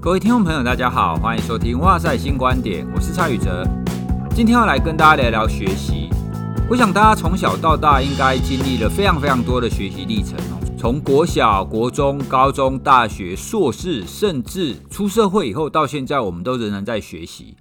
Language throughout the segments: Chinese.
各位听众朋友，大家好，欢迎收听《哇塞新观点》，我是蔡宇哲。今天要来跟大家聊聊学习。我想大家从小到大应该经历了非常非常多的学习历程哦，从国小、国中、高中、大学、硕士，甚至出社会以后到现在，我们都仍然在学习。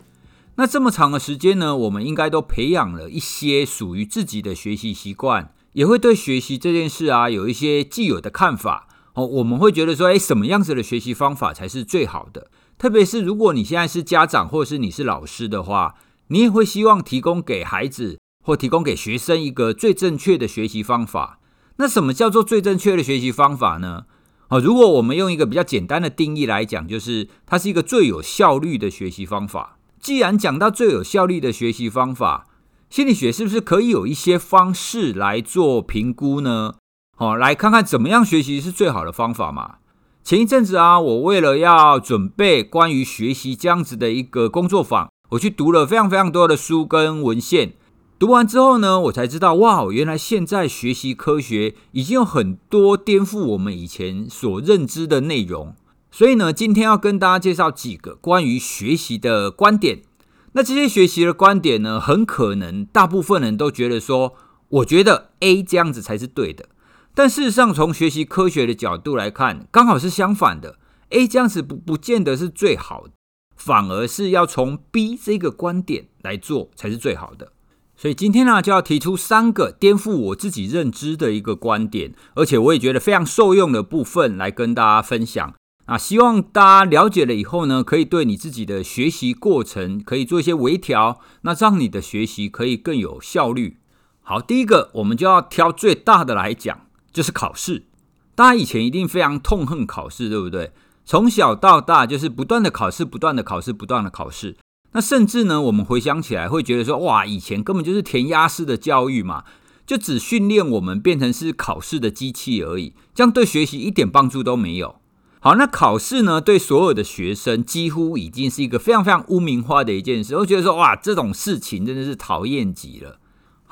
那这么长的时间呢，我们应该都培养了一些属于自己的学习习惯，也会对学习这件事啊有一些既有的看法。哦，我们会觉得说，诶，什么样子的学习方法才是最好的？特别是如果你现在是家长，或者是你是老师的话，你也会希望提供给孩子或提供给学生一个最正确的学习方法。那什么叫做最正确的学习方法呢？哦，如果我们用一个比较简单的定义来讲，就是它是一个最有效率的学习方法。既然讲到最有效率的学习方法，心理学是不是可以有一些方式来做评估呢？好，来看看怎么样学习是最好的方法嘛。前一阵子啊，我为了要准备关于学习这样子的一个工作坊，我去读了非常非常多的书跟文献。读完之后呢，我才知道，哇，原来现在学习科学已经有很多颠覆我们以前所认知的内容。所以呢，今天要跟大家介绍几个关于学习的观点。那这些学习的观点呢，很可能大部分人都觉得说，我觉得 A 这样子才是对的。但事实上，从学习科学的角度来看，刚好是相反的。A 这样子不不见得是最好的，反而是要从 B 这个观点来做才是最好的。所以今天呢，就要提出三个颠覆我自己认知的一个观点，而且我也觉得非常受用的部分来跟大家分享。啊，希望大家了解了以后呢，可以对你自己的学习过程可以做一些微调，那让你的学习可以更有效率。好，第一个，我们就要挑最大的来讲。就是考试，大家以前一定非常痛恨考试，对不对？从小到大就是不断的考试，不断的考试，不断的考试。那甚至呢，我们回想起来会觉得说，哇，以前根本就是填鸭式的教育嘛，就只训练我们变成是考试的机器而已，这样对学习一点帮助都没有。好，那考试呢，对所有的学生几乎已经是一个非常非常污名化的一件事，我觉得说，哇，这种事情真的是讨厌极了。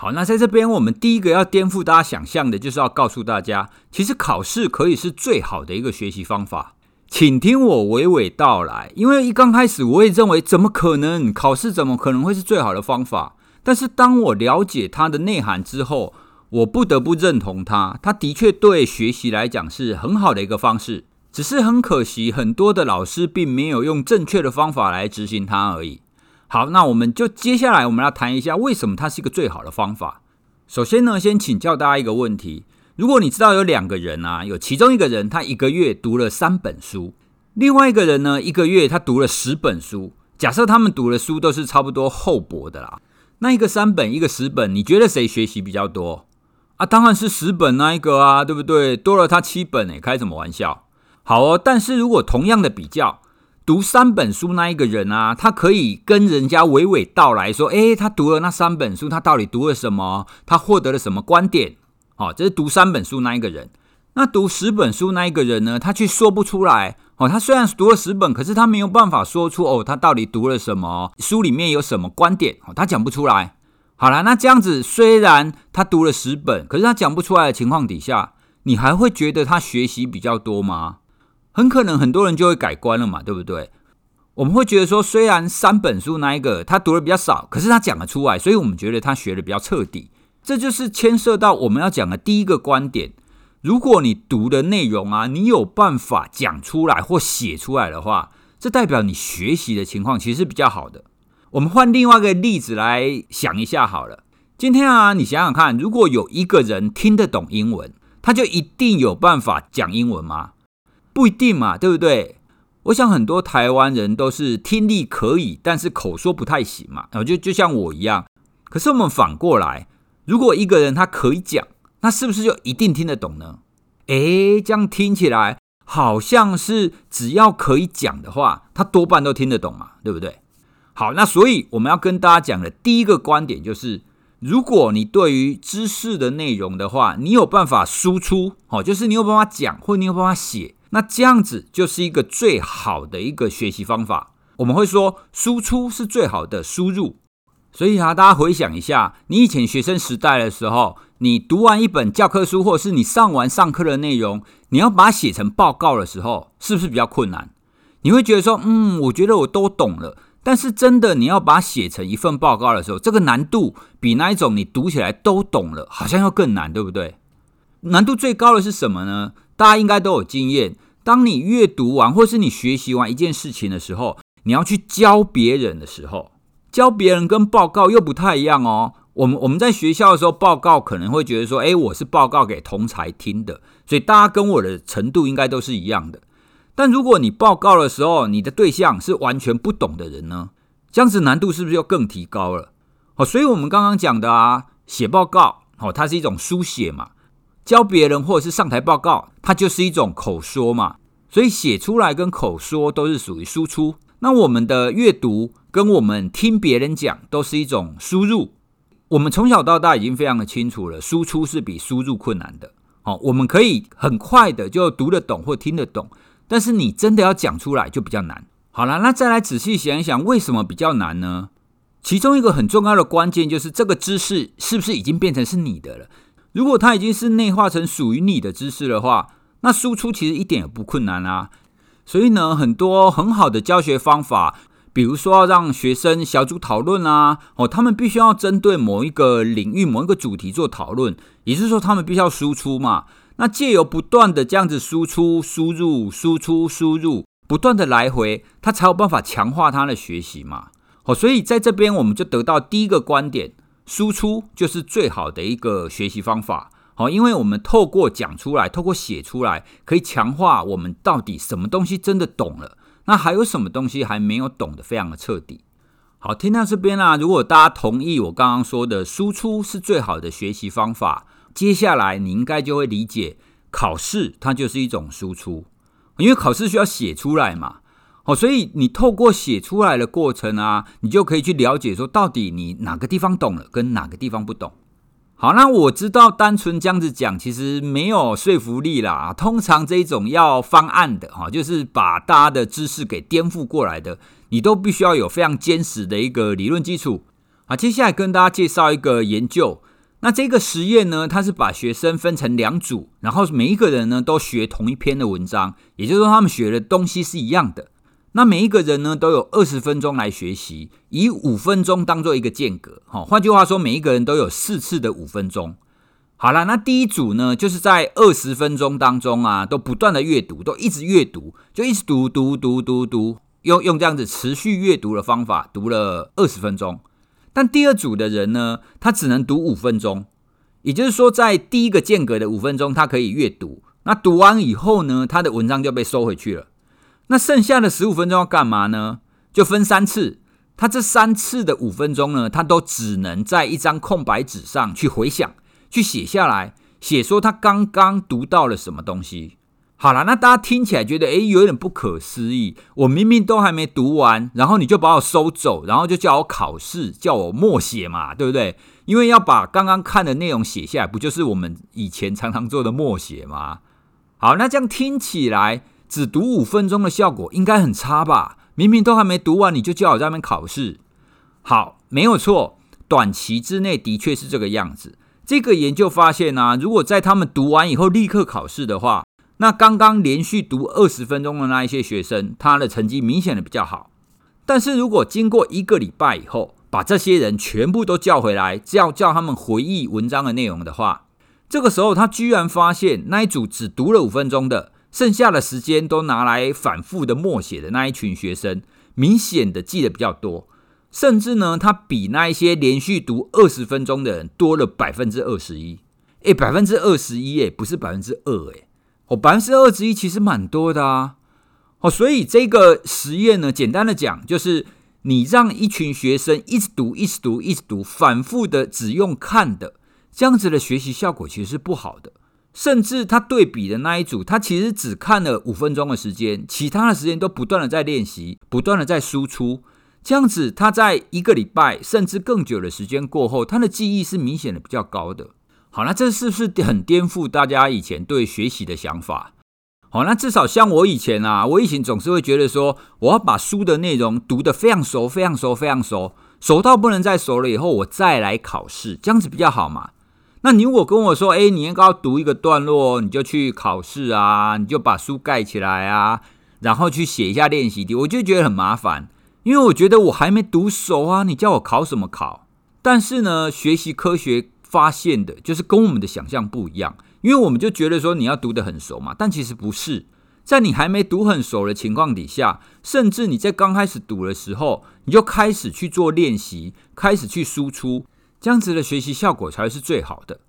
好，那在这边，我们第一个要颠覆大家想象的，就是要告诉大家，其实考试可以是最好的一个学习方法。请听我娓娓道来，因为一刚开始我也认为，怎么可能？考试怎么可能会是最好的方法？但是当我了解它的内涵之后，我不得不认同它。它的确对学习来讲是很好的一个方式，只是很可惜，很多的老师并没有用正确的方法来执行它而已。好，那我们就接下来我们要谈一下为什么它是一个最好的方法。首先呢，先请教大家一个问题：如果你知道有两个人啊，有其中一个人他一个月读了三本书，另外一个人呢一个月他读了十本书，假设他们读的书都是差不多厚薄的啦，那一个三本，一个十本，你觉得谁学习比较多啊？当然是十本那一个啊，对不对？多了他七本诶，开什么玩笑？好哦，但是如果同样的比较。读三本书那一个人啊，他可以跟人家娓娓道来说，诶，他读了那三本书，他到底读了什么？他获得了什么观点？哦，这是读三本书那一个人。那读十本书那一个人呢？他却说不出来。哦，他虽然读了十本，可是他没有办法说出哦，他到底读了什么？书里面有什么观点？哦，他讲不出来。好了，那这样子，虽然他读了十本，可是他讲不出来的情况底下，你还会觉得他学习比较多吗？很可能很多人就会改观了嘛，对不对？我们会觉得说，虽然三本书那一个他读的比较少，可是他讲得出来，所以我们觉得他学的比较彻底。这就是牵涉到我们要讲的第一个观点：如果你读的内容啊，你有办法讲出来或写出来的话，这代表你学习的情况其实是比较好的。我们换另外一个例子来想一下好了。今天啊，你想想看，如果有一个人听得懂英文，他就一定有办法讲英文吗？不一定嘛，对不对？我想很多台湾人都是听力可以，但是口说不太行嘛。然后就就像我一样。可是我们反过来，如果一个人他可以讲，那是不是就一定听得懂呢？诶，这样听起来好像是只要可以讲的话，他多半都听得懂嘛，对不对？好，那所以我们要跟大家讲的第一个观点就是，如果你对于知识的内容的话，你有办法输出，哦，就是你有办法讲，或者你有办法写。那这样子就是一个最好的一个学习方法。我们会说，输出是最好的输入。所以啊，大家回想一下，你以前学生时代的时候，你读完一本教科书，或是你上完上课的内容，你要把它写成报告的时候，是不是比较困难？你会觉得说，嗯，我觉得我都懂了。但是真的你要把它写成一份报告的时候，这个难度比那一种你读起来都懂了，好像要更难，对不对？难度最高的是什么呢？大家应该都有经验，当你阅读完或是你学习完一件事情的时候，你要去教别人的时候，教别人跟报告又不太一样哦。我们我们在学校的时候，报告可能会觉得说，诶，我是报告给同才听的，所以大家跟我的程度应该都是一样的。但如果你报告的时候，你的对象是完全不懂的人呢？这样子难度是不是又更提高了？哦，所以我们刚刚讲的啊，写报告，哦，它是一种书写嘛。教别人或者是上台报告，它就是一种口说嘛，所以写出来跟口说都是属于输出。那我们的阅读跟我们听别人讲都是一种输入。我们从小到大已经非常的清楚了，输出是比输入困难的。哦，我们可以很快的就读得懂或听得懂，但是你真的要讲出来就比较难。好了，那再来仔细想一想，为什么比较难呢？其中一个很重要的关键就是这个知识是不是已经变成是你的了？如果它已经是内化成属于你的知识的话，那输出其实一点也不困难啊。所以呢，很多很好的教学方法，比如说让学生小组讨论啊，哦，他们必须要针对某一个领域、某一个主题做讨论，也就是说，他们必须要输出嘛。那借由不断的这样子输出、输入、输出、输入，不断的来回，他才有办法强化他的学习嘛。哦，所以在这边我们就得到第一个观点。输出就是最好的一个学习方法，好，因为我们透过讲出来，透过写出来，可以强化我们到底什么东西真的懂了，那还有什么东西还没有懂得非常的彻底。好，听到这边啊，如果大家同意我刚刚说的输出是最好的学习方法，接下来你应该就会理解考试它就是一种输出，因为考试需要写出来嘛。哦，所以你透过写出来的过程啊，你就可以去了解说，到底你哪个地方懂了，跟哪个地方不懂。好，那我知道单纯这样子讲，其实没有说服力啦。通常这一种要方案的哈，就是把大家的知识给颠覆过来的，你都必须要有非常坚实的一个理论基础。好，接下来跟大家介绍一个研究。那这个实验呢，它是把学生分成两组，然后每一个人呢都学同一篇的文章，也就是说他们学的东西是一样的。那每一个人呢，都有二十分钟来学习，以五分钟当做一个间隔。好，换句话说，每一个人都有四次的五分钟。好了，那第一组呢，就是在二十分钟当中啊，都不断的阅读，都一直阅读，就一直读读读读读，用用这样子持续阅读的方法读了二十分钟。但第二组的人呢，他只能读五分钟，也就是说，在第一个间隔的五分钟，他可以阅读。那读完以后呢，他的文章就被收回去了。那剩下的十五分钟要干嘛呢？就分三次，他这三次的五分钟呢，他都只能在一张空白纸上去回想，去写下来，写说他刚刚读到了什么东西。好了，那大家听起来觉得诶，有点不可思议，我明明都还没读完，然后你就把我收走，然后就叫我考试，叫我默写嘛，对不对？因为要把刚刚看的内容写下来，不就是我们以前常常做的默写吗？好，那这样听起来。只读五分钟的效果应该很差吧？明明都还没读完，你就叫我在那边考试。好，没有错，短期之内的确是这个样子。这个研究发现呢、啊，如果在他们读完以后立刻考试的话，那刚刚连续读二十分钟的那一些学生，他的成绩明显的比较好。但是如果经过一个礼拜以后，把这些人全部都叫回来，叫叫他们回忆文章的内容的话，这个时候他居然发现那一组只读了五分钟的。剩下的时间都拿来反复的默写的那一群学生，明显的记得比较多，甚至呢，他比那一些连续读二十分钟的人多了百分之二十一。诶，百分之二十一，诶，不是百分之二，诶，哦，百分之二十一其实蛮多的啊。哦，所以这个实验呢，简单的讲，就是你让一群学生一直读，一直读，一直读，反复的只用看的，这样子的学习效果其实是不好的。甚至他对比的那一组，他其实只看了五分钟的时间，其他的时间都不断的在练习，不断的在输出。这样子，他在一个礼拜甚至更久的时间过后，他的记忆是明显的比较高的。好，那这是不是很颠覆大家以前对学习的想法？好，那至少像我以前啊，我以前总是会觉得说，我要把书的内容读得非常熟，非常熟，非常熟，熟到不能再熟了以后，我再来考试，这样子比较好嘛。那你如果跟我说，哎，你应该要读一个段落，你就去考试啊，你就把书盖起来啊，然后去写一下练习题，我就觉得很麻烦，因为我觉得我还没读熟啊，你叫我考什么考？但是呢，学习科学发现的就是跟我们的想象不一样，因为我们就觉得说你要读得很熟嘛，但其实不是。在你还没读很熟的情况底下，甚至你在刚开始读的时候，你就开始去做练习，开始去输出，这样子的学习效果才是最好的。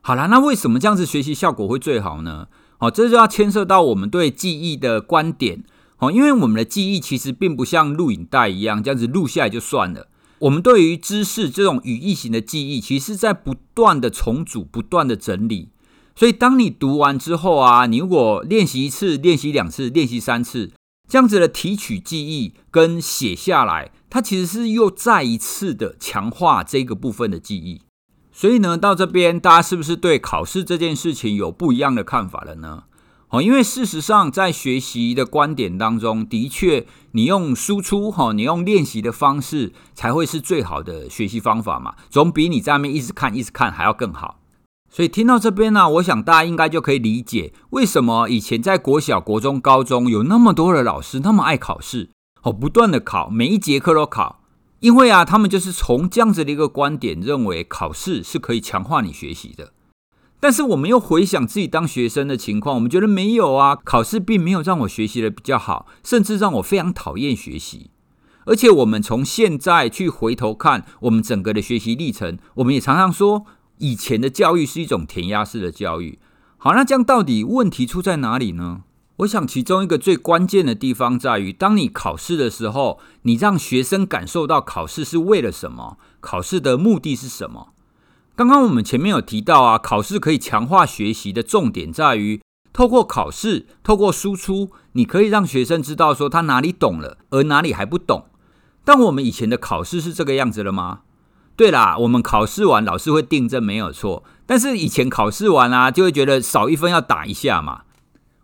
好啦，那为什么这样子学习效果会最好呢？好，这就要牵涉到我们对记忆的观点。好，因为我们的记忆其实并不像录影带一样，这样子录下来就算了。我们对于知识这种语义型的记忆，其实是在不断的重组、不断的整理。所以，当你读完之后啊，你如果练习一次、练习两次、练习三次，这样子的提取记忆跟写下来，它其实是又再一次的强化这个部分的记忆。所以呢，到这边大家是不是对考试这件事情有不一样的看法了呢？哦，因为事实上，在学习的观点当中，的确，你用输出哈，你用练习的方式，才会是最好的学习方法嘛，总比你在那边一直看、一直看还要更好。所以听到这边呢、我想大家应该就可以理解，为什么以前在国小、国中、高中有那么多的老师那么爱考试，哦，不断的考，每一节课都考，因为啊，他们就是从这样子的一个观点，认为考试是可以强化你学习的。但是我们又回想自己当学生的情况，我们觉得没有啊，考试并没有让我学习的比较好，甚至让我非常讨厌学习。而且我们从现在去回头看我们整个的学习历程，我们也常常说。以前的教育是一种填鸭式的教育，好，那这样到底问题出在哪里呢？我想其中一个最关键的地方在于，当你考试的时候，你让学生感受到考试是为了什么，考试的目的是什么？刚刚我们前面有提到啊，考试可以强化学习的重点在于，透过考试，透过输出，你可以让学生知道说他哪里懂了，而哪里还不懂。但我们以前的考试是这个样子了吗？对啦，我们考试完老师会订正，没有错。但是以前考试完啊，就会觉得少一分要打一下嘛。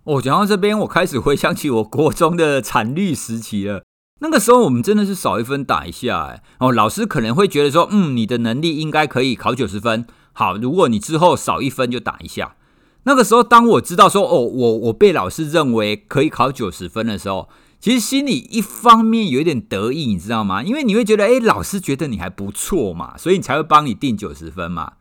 哦，讲到这边，我开始回想起我国中的惨绿时期了。那个时候我们真的是少一分打一下，哎，哦，老师可能会觉得说，嗯，你的能力应该可以考九十分。好，如果你之后少一分就打一下。那个时候，当我知道说，哦，我我被老师认为可以考九十分的时候。其实心里一方面有一点得意，你知道吗？因为你会觉得，诶，老师觉得你还不错嘛，所以你才会帮你定九十分嘛。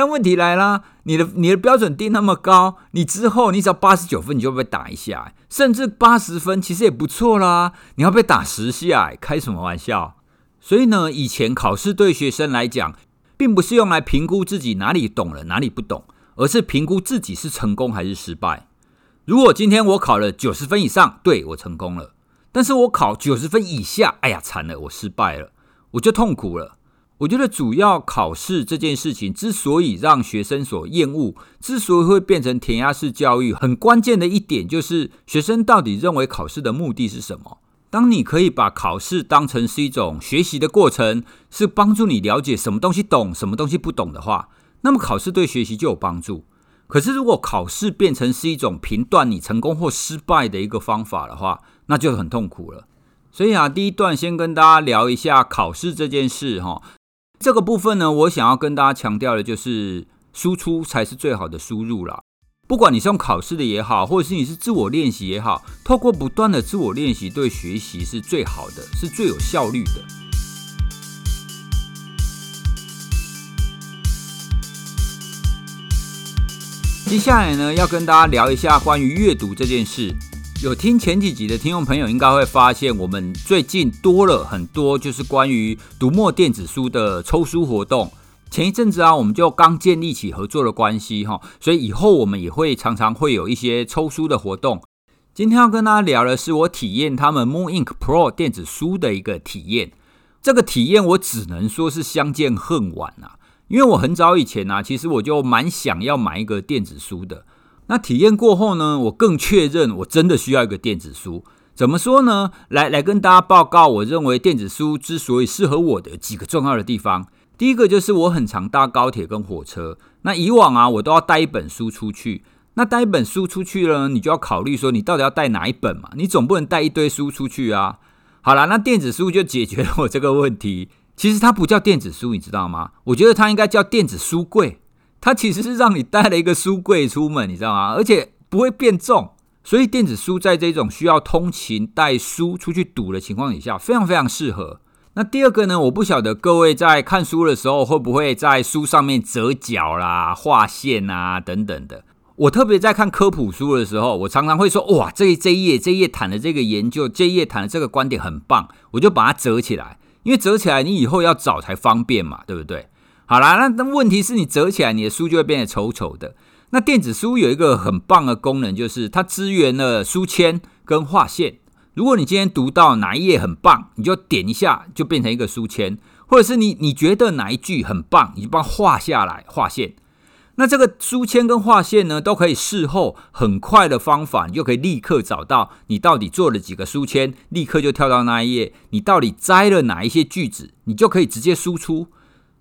但问题来了，你的你的标准定那么高，你之后你只要八十九分，你就被打一下，甚至八十分其实也不错啦。你要被打十下，开什么玩笑？所以呢，以前考试对学生来讲，并不是用来评估自己哪里懂了，哪里不懂，而是评估自己是成功还是失败。如果今天我考了九十分以上，对，我成功了。但是我考九十分以下，哎呀，惨了，我失败了，我就痛苦了。我觉得主要考试这件事情之所以让学生所厌恶，之所以会变成填鸭式教育，很关键的一点就是学生到底认为考试的目的是什么？当你可以把考试当成是一种学习的过程，是帮助你了解什么东西懂，什么东西不懂的话，那么考试对学习就有帮助。可是如果考试变成是一种评断你成功或失败的一个方法的话，那就很痛苦了，所以啊，第一段先跟大家聊一下考试这件事哈。这个部分呢，我想要跟大家强调的就是，输出才是最好的输入啦。不管你是用考试的也好，或者是你是自我练习也好，透过不断的自我练习，对学习是最好的，是最有效率的。接下来呢，要跟大家聊一下关于阅读这件事。有听前几集的听众朋友应该会发现，我们最近多了很多就是关于读墨电子书的抽书活动。前一阵子啊，我们就刚建立起合作的关系哈，所以以后我们也会常常会有一些抽书的活动。今天要跟大家聊的是我体验他们 Moon Ink Pro 电子书的一个体验。这个体验我只能说是相见恨晚啊，因为我很早以前啊，其实我就蛮想要买一个电子书的。那体验过后呢，我更确认我真的需要一个电子书。怎么说呢？来来跟大家报告，我认为电子书之所以适合我的几个重要的地方。第一个就是我很常搭高铁跟火车，那以往啊，我都要带一本书出去。那带一本书出去了，你就要考虑说，你到底要带哪一本嘛？你总不能带一堆书出去啊。好啦，那电子书就解决了我这个问题。其实它不叫电子书，你知道吗？我觉得它应该叫电子书柜。它其实是让你带了一个书柜出门，你知道吗？而且不会变重。所以电子书在这种需要通勤带书出去读的情况底下，非常非常适合。那第二个呢，我不晓得各位在看书的时候会不会在书上面折角啦、画线啊等等的。我特别在看科普书的时候，我常常会说：哇，这这一页这一页谈的这个研究，这一页谈的这个观点很棒，我就把它折起来，因为折起来你以后要找才方便嘛，对不对？好啦，那那问题是你折起来，你的书就会变得丑丑的。那电子书有一个很棒的功能，就是它支援了书签跟划线。如果你今天读到哪一页很棒，你就点一下，就变成一个书签；或者是你你觉得哪一句很棒，你就帮它画下来划线。那这个书签跟划线呢，都可以事后很快的方法，你就可以立刻找到你到底做了几个书签，立刻就跳到那一页。你到底摘了哪一些句子，你就可以直接输出。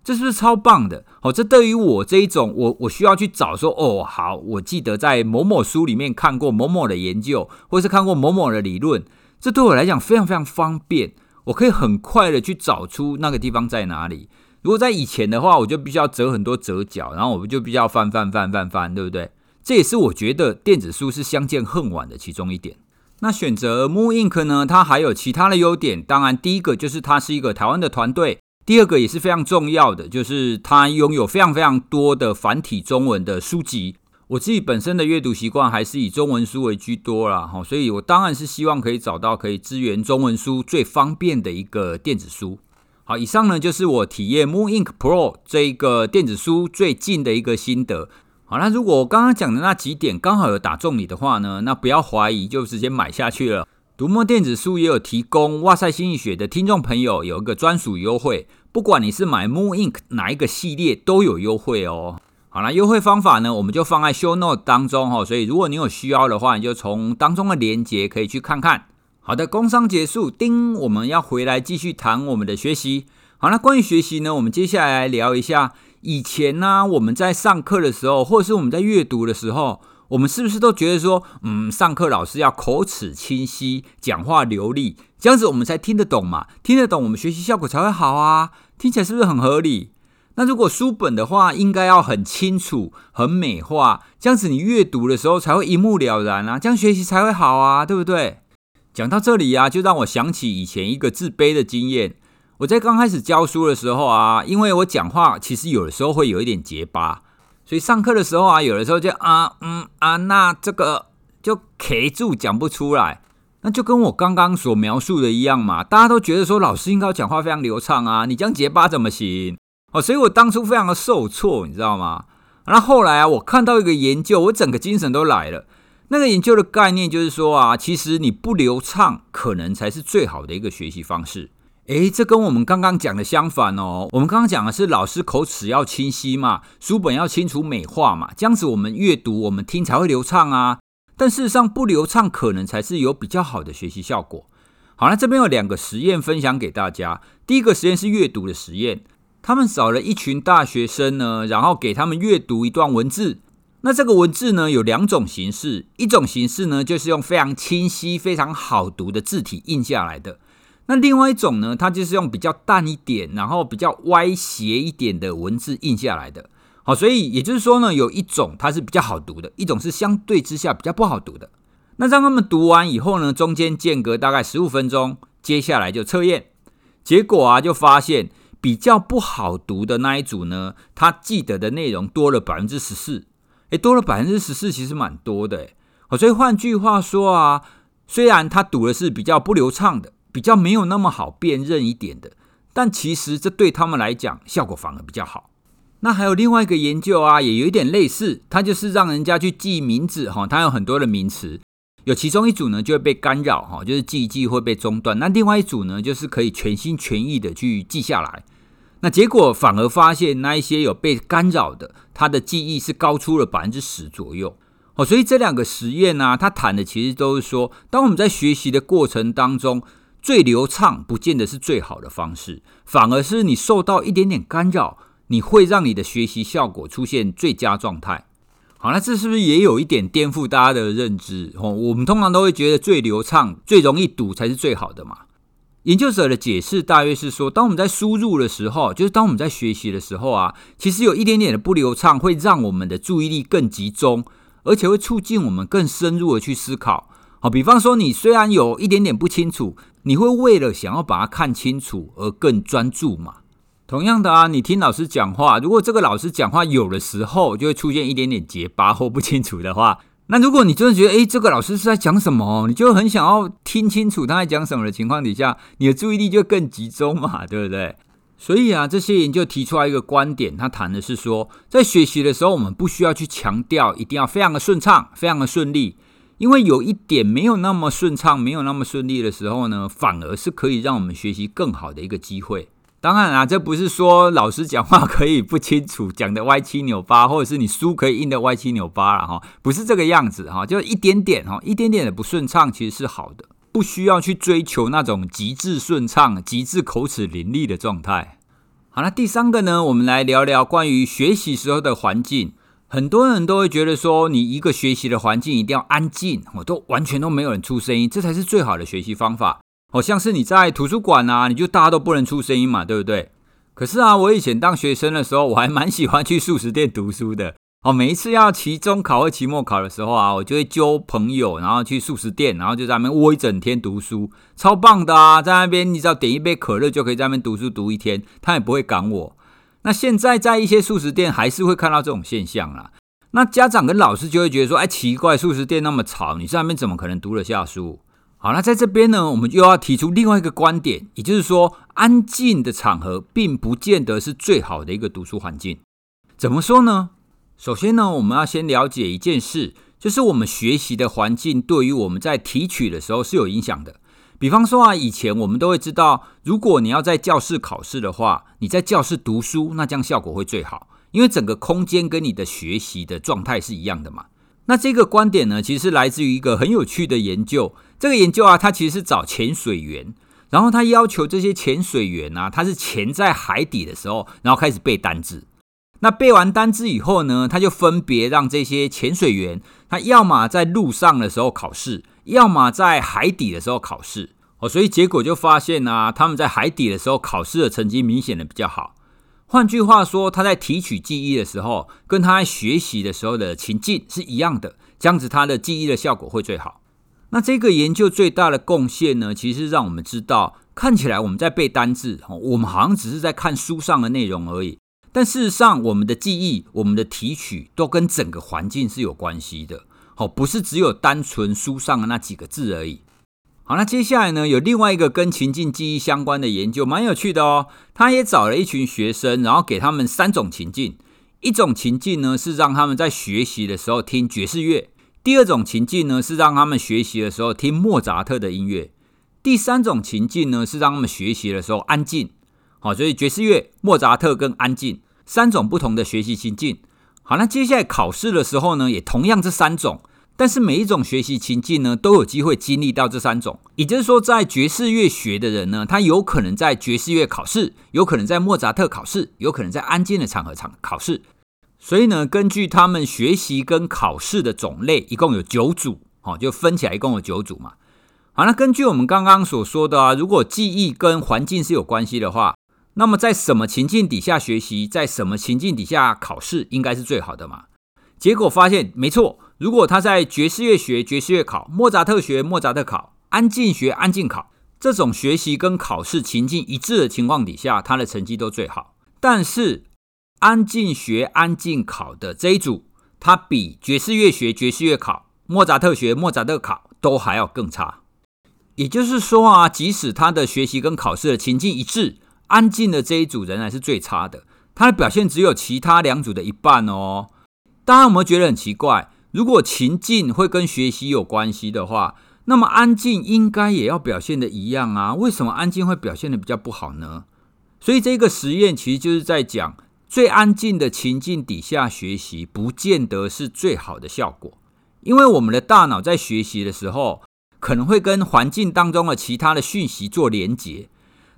这是不是超棒的？哦，这对于我这一种，我我需要去找说，哦，好，我记得在某某书里面看过某某的研究，或是看过某某的理论，这对我来讲非常非常方便，我可以很快的去找出那个地方在哪里。如果在以前的话，我就必须要折很多折角，然后我们就必须要翻翻翻翻翻，对不对？这也是我觉得电子书是相见恨晚的其中一点。那选择 Moon Ink 呢，它还有其他的优点，当然第一个就是它是一个台湾的团队。第二个也是非常重要的，就是它拥有非常非常多的繁体中文的书籍。我自己本身的阅读习惯还是以中文书为居多啦，哈，所以我当然是希望可以找到可以支援中文书最方便的一个电子书。好，以上呢就是我体验 Moon Ink Pro 这一个电子书最近的一个心得。好，那如果我刚刚讲的那几点刚好有打中你的话呢，那不要怀疑，就直接买下去了。读墨电子书也有提供哇塞心理学的听众朋友有一个专属优惠。不管你是买 Moon Ink 哪一个系列都有优惠哦。好了，优惠方法呢，我们就放在 Show Note 当中哈。所以如果你有需要的话，你就从当中的链接可以去看看。好的，工商结束，叮，我们要回来继续谈我们的学习。好，了关于学习呢，我们接下来聊一下以前呢、我们在上课的时候，或者是我们在阅读的时候，我们是不是都觉得说，嗯，上课老师要口齿清晰，讲话流利。这样子我们才听得懂嘛，听得懂我们学习效果才会好啊，听起来是不是很合理？那如果书本的话，应该要很清楚、很美化，这样子你阅读的时候才会一目了然啊，这样学习才会好啊，对不对？讲到这里啊，就让我想起以前一个自卑的经验。我在刚开始教书的时候啊，因为我讲话其实有的时候会有一点结巴，所以上课的时候啊，有的时候就啊嗯啊那这个就卡住讲不出来。那就跟我刚刚所描述的一样嘛，大家都觉得说老师应该讲话非常流畅啊，你这样结巴怎么行？哦，所以我当初非常的受挫，你知道吗？那后来啊，我看到一个研究，我整个精神都来了。那个研究的概念就是说啊，其实你不流畅，可能才是最好的一个学习方式。诶，这跟我们刚刚讲的相反哦。我们刚刚讲的是老师口齿要清晰嘛，书本要清楚美化嘛，这样子我们阅读我们听才会流畅啊。但事实上，不流畅可能才是有比较好的学习效果。好，那这边有两个实验分享给大家。第一个实验是阅读的实验，他们找了一群大学生呢，然后给他们阅读一段文字。那这个文字呢，有两种形式，一种形式呢，就是用非常清晰、非常好读的字体印下来的。那另外一种呢，它就是用比较淡一点，然后比较歪斜一点的文字印下来的。好，所以也就是说呢，有一种它是比较好读的，一种是相对之下比较不好读的。那让他们读完以后呢，中间间隔大概十五分钟，接下来就测验。结果啊，就发现比较不好读的那一组呢，他记得的内容多了百分之十四。诶，多了百分之十四，其实蛮多的。好，所以换句话说啊，虽然他读的是比较不流畅的，比较没有那么好辨认一点的，但其实这对他们来讲，效果反而比较好。那还有另外一个研究啊，也有一点类似，它就是让人家去记名字哈，它有很多的名词，有其中一组呢就会被干扰哈，就是记一记会被中断。那另外一组呢，就是可以全心全意的去记下来。那结果反而发现，那一些有被干扰的，它的记忆是高出了百分之十左右。哦，所以这两个实验呢，它谈的其实都是说，当我们在学习的过程当中，最流畅不见得是最好的方式，反而是你受到一点点干扰。你会让你的学习效果出现最佳状态。好，那这是不是也有一点颠覆大家的认知？哦，我们通常都会觉得最流畅、最容易读才是最好的嘛。研究者的解释大约是说，当我们在输入的时候，就是当我们在学习的时候啊，其实有一点点的不流畅会让我们的注意力更集中，而且会促进我们更深入的去思考。好，比方说你虽然有一点点不清楚，你会为了想要把它看清楚而更专注嘛？同样的啊，你听老师讲话，如果这个老师讲话有的时候就会出现一点点结巴或不清楚的话，那如果你真的觉得，诶，这个老师是在讲什么，你就很想要听清楚他在讲什么的情况底下，你的注意力就更集中嘛，对不对？所以啊，这些研究提出来一个观点，他谈的是说，在学习的时候，我们不需要去强调一定要非常的顺畅，非常的顺利，因为有一点没有那么顺畅，没有那么顺利的时候呢，反而是可以让我们学习更好的一个机会。当然啊，这不是说老师讲话可以不清楚，讲的歪七扭八，或者是你书可以印的歪七扭八了哈，不是这个样子哈，就一点点哈，一点点的不顺畅其实是好的，不需要去追求那种极致顺畅、极致口齿伶俐的状态。好，那第三个呢，我们来聊聊关于学习时候的环境。很多人都会觉得说，你一个学习的环境一定要安静，我都完全都没有人出声音，这才是最好的学习方法。好像是你在图书馆啊，你就大家都不能出声音嘛，对不对？可是啊，我以前当学生的时候，我还蛮喜欢去素食店读书的。哦，每一次要期中考或期末考的时候啊，我就会揪朋友，然后去素食店，然后就在那边窝一整天读书，超棒的啊！在那边你只要点一杯可乐，就可以在那边读书读一天，他也不会赶我。那现在在一些素食店还是会看到这种现象啦。那家长跟老师就会觉得说，哎，奇怪，素食店那么吵，你在那边怎么可能读得下书？好，那在这边呢，我们又要提出另外一个观点，也就是说，安静的场合并不见得是最好的一个读书环境。怎么说呢？首先呢，我们要先了解一件事，就是我们学习的环境对于我们在提取的时候是有影响的。比方说啊，以前我们都会知道，如果你要在教室考试的话，你在教室读书，那这样效果会最好，因为整个空间跟你的学习的状态是一样的嘛。那这个观点呢，其实是来自于一个很有趣的研究。这个研究啊，它其实是找潜水员，然后他要求这些潜水员啊，他是潜在海底的时候，然后开始背单字。那背完单字以后呢，他就分别让这些潜水员，他要么在路上的时候考试，要么在海底的时候考试。哦，所以结果就发现啊，他们在海底的时候考试的成绩明显的比较好。换句话说，他在提取记忆的时候，跟他在学习的时候的情境是一样的，这样子他的记忆的效果会最好。那这个研究最大的贡献呢，其实让我们知道，看起来我们在背单字哦，我们好像只是在看书上的内容而已。但事实上，我们的记忆、我们的提取，都跟整个环境是有关系的。好，不是只有单纯书上的那几个字而已。好，那接下来呢，有另外一个跟情境记忆相关的研究，蛮有趣的哦。他也找了一群学生，然后给他们三种情境。一种情境呢，是让他们在学习的时候听爵士乐。第二种情境呢，是让他们学习的时候听莫扎特的音乐；第三种情境呢，是让他们学习的时候安静。好，所以爵士乐、莫扎特跟安静三种不同的学习情境。好，那接下来考试的时候呢，也同样这三种，但是每一种学习情境呢，都有机会经历到这三种。也就是说，在爵士乐学的人呢，他有可能在爵士乐考试，有可能在莫扎特考试，有可能在安静的场合场考试。所以呢，根据他们学习跟考试的种类，一共有九组，哦，就分起来一共有九组嘛。好，那根据我们刚刚所说的啊，如果记忆跟环境是有关系的话，那么在什么情境底下学习，在什么情境底下考试，应该是最好的嘛？结果发现，没错，如果他在爵士乐学爵士乐考，莫扎特学莫扎特考，安静学安静考，这种学习跟考试情境一致的情况底下，他的成绩都最好。但是，安静学安静考的这一组，他比爵士乐学爵士乐考、莫扎特学莫扎特考都还要更差。也就是说啊，即使他的学习跟考试的情境一致，安静的这一组仍然是最差的，他的表现只有其他两组的一半哦。当然，我们觉得很奇怪？如果情境会跟学习有关系的话，那么安静应该也要表现的一样啊？为什么安静会表现的比较不好呢？所以这个实验其实就是在讲。最安静的情境底下学习，不见得是最好的效果，因为我们的大脑在学习的时候，可能会跟环境当中的其他的讯息做连接。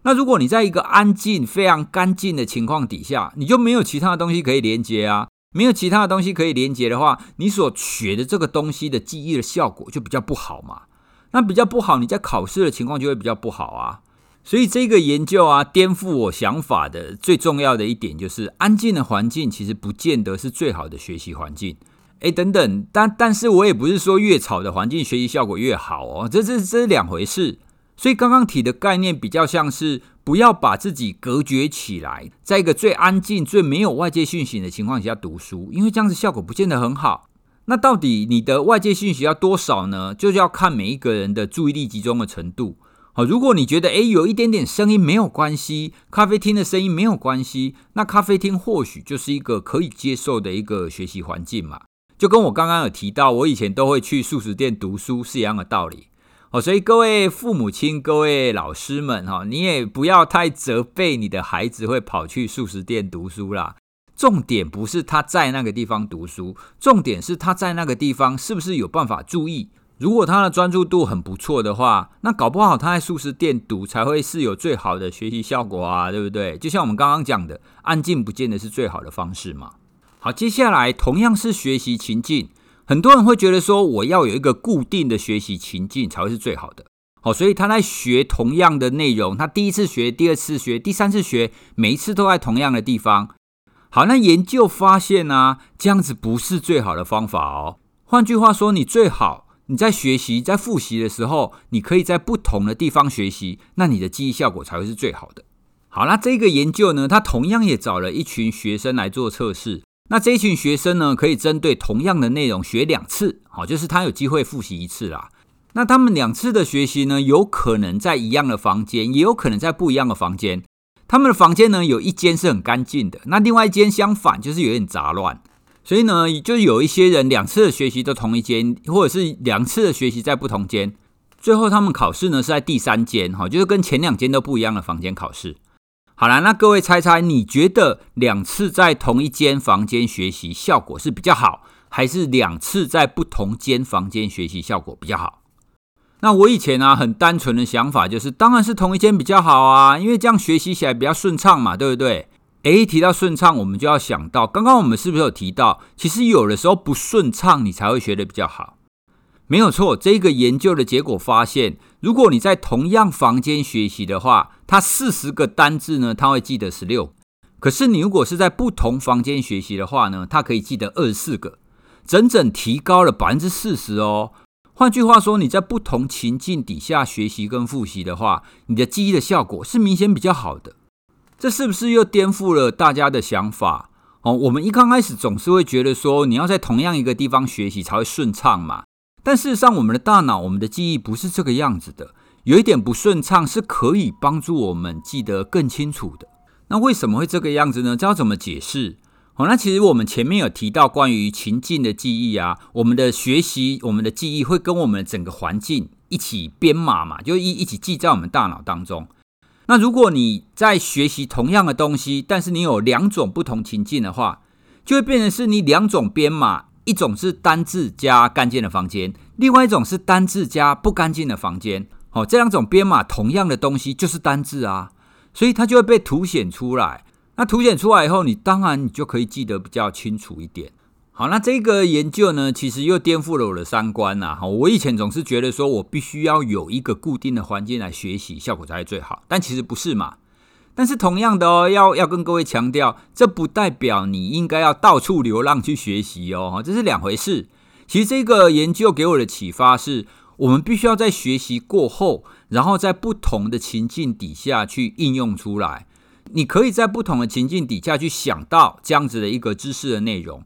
那如果你在一个安静、非常干净的情况底下，你就没有其他的东西可以连接啊，没有其他的东西可以连接的话，你所学的这个东西的记忆的效果就比较不好嘛。那比较不好，你在考试的情况就会比较不好啊。所以这个研究啊，颠覆我想法的最重要的一点就是，安静的环境其实不见得是最好的学习环境。哎，等等，但但是我也不是说越吵的环境学习效果越好哦，这这这是两回事。所以刚刚提的概念比较像是不要把自己隔绝起来，在一个最安静、最没有外界讯息的情况下读书，因为这样子效果不见得很好。那到底你的外界讯息要多少呢？就是要看每一个人的注意力集中的程度。好，如果你觉得诶有一点点声音没有关系，咖啡厅的声音没有关系，那咖啡厅或许就是一个可以接受的一个学习环境嘛。就跟我刚刚有提到，我以前都会去素食店读书是一样的道理。哦，所以各位父母亲、各位老师们，哈，你也不要太责备你的孩子会跑去素食店读书啦。重点不是他在那个地方读书，重点是他在那个地方是不是有办法注意。如果他的专注度很不错的话，那搞不好他在素食店读才会是有最好的学习效果啊，对不对？就像我们刚刚讲的，安静不见得是最好的方式嘛。好，接下来同样是学习情境。很多人会觉得说，我要有一个固定的学习情境才会是最好的。好，所以他在学同样的内容，他第一次学、第二次学、第三次学，每一次都在同样的地方。好，那研究发现呢，这样子不是最好的方法哦。换句话说，你最好你在学习、在复习的时候，你可以在不同的地方学习，那你的记忆效果才会是最好的。好，那这个研究呢，他同样也找了一群学生来做测试。那这一群学生呢，可以针对同样的内容学两次，好，就是他有机会复习一次啦。那他们两次的学习呢，有可能在一样的房间，也有可能在不一样的房间。他们的房间呢，有一间是很干净的，那另外一间相反，就是有点杂乱。所以呢，就有一些人两次的学习都同一间，或者是两次的学习在不同间。最后他们考试呢，是在第三间，哈，就是跟前两间都不一样的房间考试。好了，那各位猜猜，你觉得两次在同一间房间学习效果是比较好，还是两次在不同间房间学习效果比较好？那我以前呢、啊，很单纯的想法就是，当然是同一间比较好啊，因为这样学习起来比较顺畅嘛，对不对？诶，提到顺畅，我们就要想到，刚刚我们是不是有提到，其实有的时候不顺畅，你才会学得比较好。没有错，这个研究的结果发现，如果你在同样房间学习的话，它四十个单字呢，它会记得十六。可是你如果是在不同房间学习的话呢，它可以记得二十四个，整整提高了百分之四十哦。换句话说，你在不同情境底下学习跟复习的话，你的记忆的效果是明显比较好的。这是不是又颠覆了大家的想法？哦，我们一刚开始总是会觉得说，你要在同样一个地方学习才会顺畅嘛。但事实上，我们的大脑、我们的记忆不是这个样子的。有一点不顺畅是可以帮助我们记得更清楚的。那为什么会这个样子呢？这要怎么解释？好，那其实我们前面有提到关于情境的记忆啊，我们的学习、我们的记忆会跟我们整个环境一起编码嘛，就一一起记在我们大脑当中。那如果你在学习同样的东西，但是你有两种不同情境的话，就会变成是你两种编码。一种是单字加干净的房间，另外一种是单字加不干净的房间。好，这两种编码同样的东西就是单字啊，所以它就会被凸显出来。那凸显出来以后，你当然你就可以记得比较清楚一点。好，那这个研究呢，其实又颠覆了我的三观呐。哈，我以前总是觉得说我必须要有一个固定的环境来学习，效果才会最好，但其实不是嘛。但是同样的哦，要要跟各位强调，这不代表你应该要到处流浪去学习哦，这是两回事。其实这个研究给我的启发是，我们必须要在学习过后，然后在不同的情境底下去应用出来。你可以在不同的情境底下去想到这样子的一个知识的内容。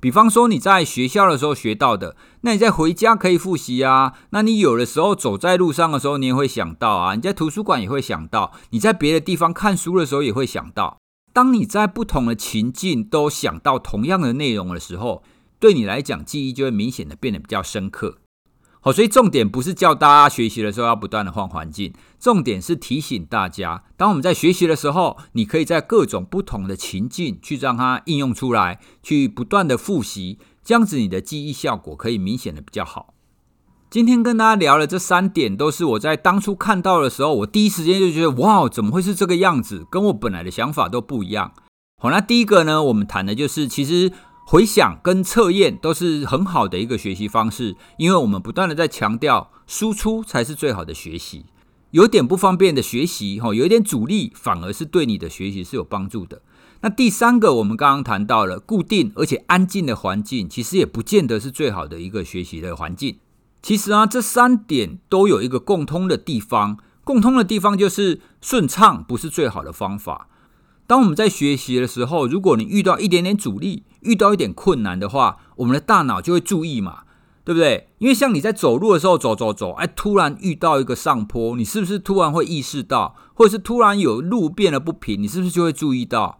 比方说你在学校的时候学到的，那你在回家可以复习啊。那你有的时候走在路上的时候，你也会想到啊。你在图书馆也会想到，你在别的地方看书的时候也会想到。当你在不同的情境都想到同样的内容的时候，对你来讲记忆就会明显的变得比较深刻。好，所以重点不是叫大家学习的时候要不断的换环境，重点是提醒大家，当我们在学习的时候，你可以在各种不同的情境去让它应用出来，去不断的复习，这样子你的记忆效果可以明显的比较好。今天跟大家聊的这三点，都是我在当初看到的时候，我第一时间就觉得，哇，怎么会是这个样子？跟我本来的想法都不一样。好，那第一个呢，我们谈的就是其实。回想跟测验都是很好的一个学习方式，因为我们不断的在强调输出才是最好的学习。有点不方便的学习，哈，有一点阻力，反而是对你的学习是有帮助的。那第三个，我们刚刚谈到了固定而且安静的环境，其实也不见得是最好的一个学习的环境。其实啊，这三点都有一个共通的地方，共通的地方就是顺畅不是最好的方法。当我们在学习的时候，如果你遇到一点点阻力，遇到一点困难的话，我们的大脑就会注意嘛，对不对？因为像你在走路的时候，走走走，哎，突然遇到一个上坡，你是不是突然会意识到，或者是突然有路变得不平，你是不是就会注意到？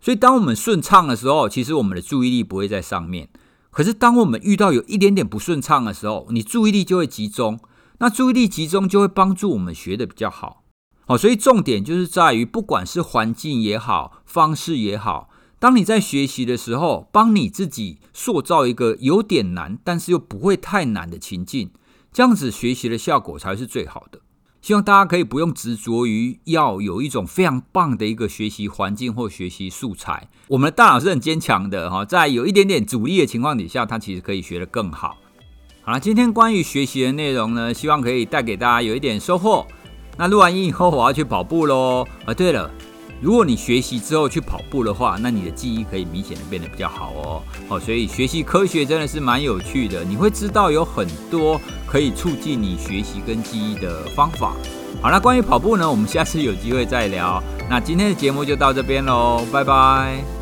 所以，当我们顺畅的时候，其实我们的注意力不会在上面。可是，当我们遇到有一点点不顺畅的时候，你注意力就会集中。那注意力集中就会帮助我们学得比较好。好，所以重点就是在于，不管是环境也好，方式也好，当你在学习的时候，帮你自己塑造一个有点难，但是又不会太难的情境，这样子学习的效果才是最好的。希望大家可以不用执着于要有一种非常棒的一个学习环境或学习素材。我们的大脑是很坚强的哈，在有一点点阻力的情况底下，它其实可以学得更好。好了，今天关于学习的内容呢，希望可以带给大家有一点收获。那录完音以后，我要去跑步喽。啊，对了。如果你学习之后去跑步的话，那你的记忆可以明显的变得比较好哦。好，所以学习科学真的是蛮有趣的，你会知道有很多可以促进你学习跟记忆的方法。好，那关于跑步呢，我们下次有机会再聊。那今天的节目就到这边喽，拜拜。